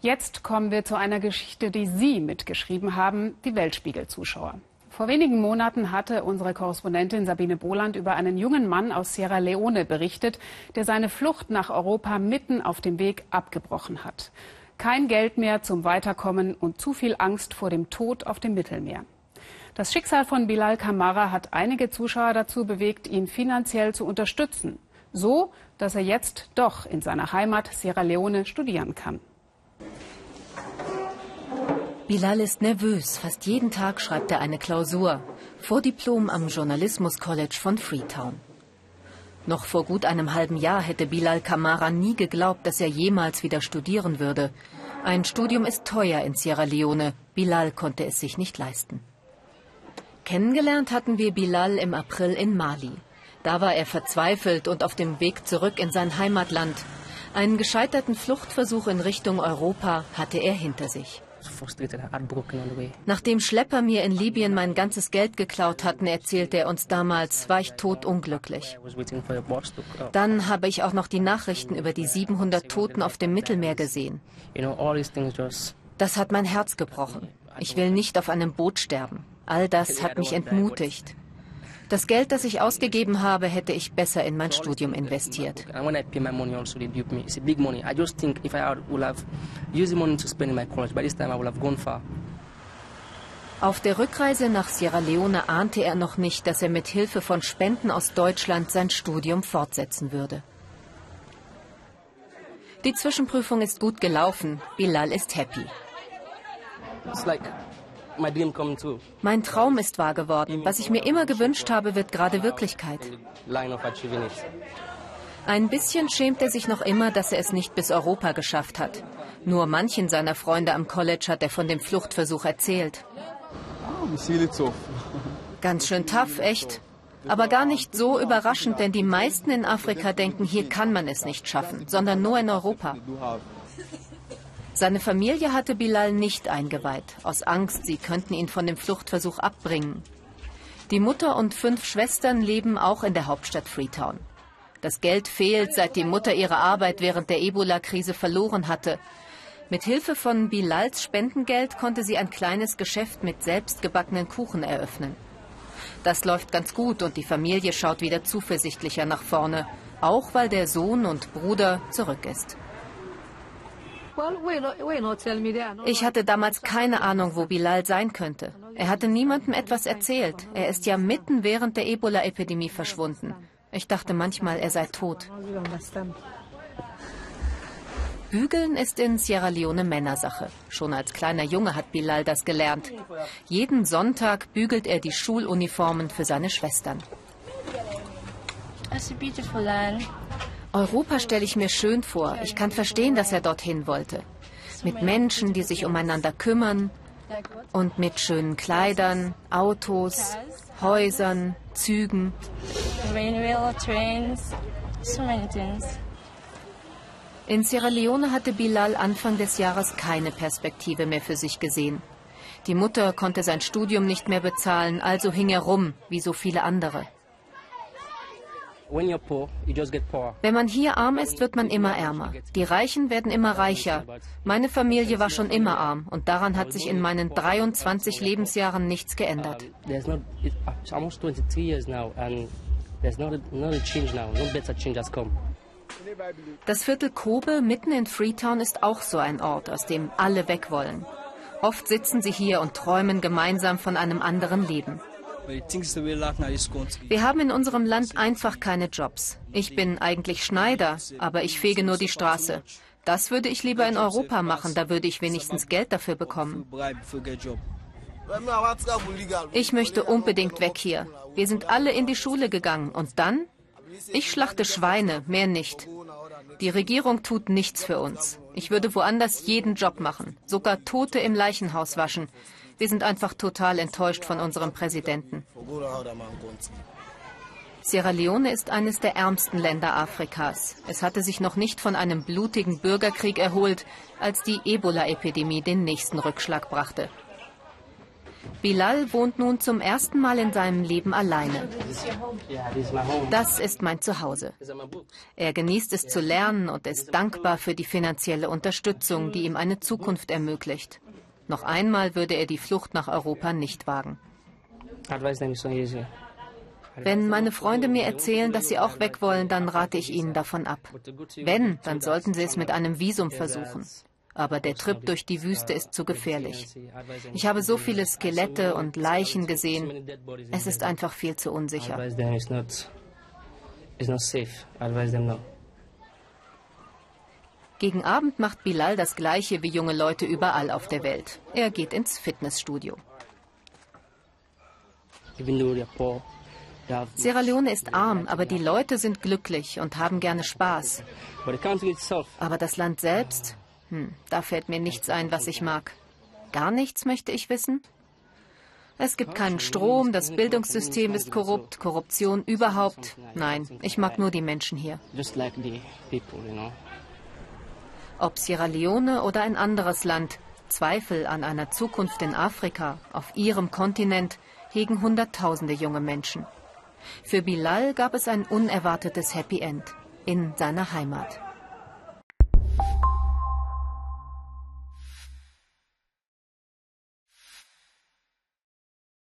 Jetzt kommen wir zu einer Geschichte, die Sie mitgeschrieben haben, die Weltspiegel-Zuschauer. Vor wenigen Monaten hatte unsere Korrespondentin Sabine Boland über einen jungen Mann aus Sierra Leone berichtet, der seine Flucht nach Europa mitten auf dem Weg abgebrochen hat. Kein Geld mehr zum Weiterkommen und zu viel Angst vor dem Tod auf dem Mittelmeer. Das Schicksal von Bilal Kamara hat einige Zuschauer dazu bewegt, ihn finanziell zu unterstützen. So, dass er jetzt doch in seiner Heimat Sierra Leone studieren kann. Bilal ist nervös. Fast jeden Tag schreibt er eine Klausur. Vordiplom am Journalismus College von Freetown. Noch vor gut einem halben Jahr hätte Bilal Kamara nie geglaubt, dass er jemals wieder studieren würde. Ein Studium ist teuer in Sierra Leone. Bilal konnte es sich nicht leisten. Kennengelernt hatten wir Bilal im April in Mali. Da war er verzweifelt und auf dem Weg zurück in sein Heimatland. Einen gescheiterten Fluchtversuch in Richtung Europa hatte er hinter sich. Nachdem Schlepper mir in Libyen mein ganzes Geld geklaut hatten, erzählte er uns damals, war ich totunglücklich. Dann habe ich auch noch die Nachrichten über die 700 Toten auf dem Mittelmeer gesehen. Das hat mein Herz gebrochen. Ich will nicht auf einem Boot sterben. All das hat mich entmutigt. Das Geld, das ich ausgegeben habe, hätte ich besser in mein Studium investiert. Auf der Rückreise nach Sierra Leone ahnte er noch nicht, dass er mit Hilfe von Spenden aus Deutschland sein Studium fortsetzen würde. Die Zwischenprüfung ist gut gelaufen. Bilal ist happy. Mein Traum ist wahr geworden. Was ich mir immer gewünscht habe, wird gerade Wirklichkeit. Ein bisschen schämt er sich noch immer, dass er es nicht bis Europa geschafft hat. Nur manchen seiner Freunde am College hat er von dem Fluchtversuch erzählt. Ganz schön tough, echt. Aber gar nicht so überraschend, denn die meisten in Afrika denken, hier kann man es nicht schaffen, sondern nur in Europa. Seine Familie hatte Bilal nicht eingeweiht, aus Angst, sie könnten ihn von dem Fluchtversuch abbringen. Die Mutter und fünf Schwestern leben auch in der Hauptstadt Freetown. Das Geld fehlt, seit die Mutter ihre Arbeit während der Ebola-Krise verloren hatte. Mit Hilfe von Bilals Spendengeld konnte sie ein kleines Geschäft mit selbstgebackenen Kuchen eröffnen. Das läuft ganz gut und die Familie schaut wieder zuversichtlicher nach vorne, auch weil der Sohn und Bruder zurück ist. Ich hatte damals keine Ahnung, wo Bilal sein könnte. Er hatte niemandem etwas erzählt. Er ist ja mitten während der Ebola-Epidemie verschwunden. Ich dachte manchmal, er sei tot. Bügeln ist in Sierra Leone Männersache. Schon als kleiner Junge hat Bilal das gelernt. Jeden Sonntag bügelt er die Schuluniformen für seine Schwestern. Europa stelle ich mir schön vor. Ich kann verstehen, dass er dorthin wollte. Mit Menschen, die sich umeinander kümmern und mit schönen Kleidern, Autos, Häusern, Zügen. In Sierra Leone hatte Bilal Anfang des Jahres keine Perspektive mehr für sich gesehen. Die Mutter konnte sein Studium nicht mehr bezahlen, also hing er rum, wie so viele andere. Wenn man hier arm ist, wird man immer ärmer. Die Reichen werden immer reicher. Meine Familie war schon immer arm und daran hat sich in meinen 23 Lebensjahren nichts geändert. Das Viertel Kobe mitten in Freetown ist auch so ein Ort, aus dem alle weg wollen. Oft sitzen sie hier und träumen gemeinsam von einem anderen Leben. Wir haben in unserem Land einfach keine Jobs. Ich bin eigentlich Schneider, aber ich fege nur die Straße. Das würde ich lieber in Europa machen, da würde ich wenigstens Geld dafür bekommen. Ich möchte unbedingt weg hier. Wir sind alle in die Schule gegangen. Und dann? Ich schlachte Schweine, mehr nicht. Die Regierung tut nichts für uns. Ich würde woanders jeden Job machen, sogar Tote im Leichenhaus waschen. Wir sind einfach total enttäuscht von unserem Präsidenten. Sierra Leone ist eines der ärmsten Länder Afrikas. Es hatte sich noch nicht von einem blutigen Bürgerkrieg erholt, als die Ebola-Epidemie den nächsten Rückschlag brachte. Bilal wohnt nun zum ersten Mal in seinem Leben alleine. Das ist mein Zuhause. Er genießt es zu lernen und ist dankbar für die finanzielle Unterstützung, die ihm eine Zukunft ermöglicht. Noch einmal würde er die Flucht nach Europa nicht wagen. Wenn meine Freunde mir erzählen, dass sie auch weg wollen, dann rate ich ihnen davon ab. Wenn, dann sollten sie es mit einem Visum versuchen aber der Trip durch die Wüste ist zu gefährlich. Ich habe so viele Skelette und Leichen gesehen. Es ist einfach viel zu unsicher. Gegen Abend macht Bilal das Gleiche wie junge Leute überall auf der Welt. Er geht ins Fitnessstudio. Sierra Leone ist arm, aber die Leute sind glücklich und haben gerne Spaß. Aber das Land selbst, hm, da fällt mir nichts ein, was ich mag. Gar nichts möchte ich wissen? Es gibt keinen Strom, das Bildungssystem ist korrupt, Korruption überhaupt. Nein, ich mag nur die Menschen hier. Ob Sierra Leone oder ein anderes Land, Zweifel an einer Zukunft in Afrika, auf ihrem Kontinent, hegen Hunderttausende junge Menschen. Für Bilal gab es ein unerwartetes Happy End in seiner Heimat.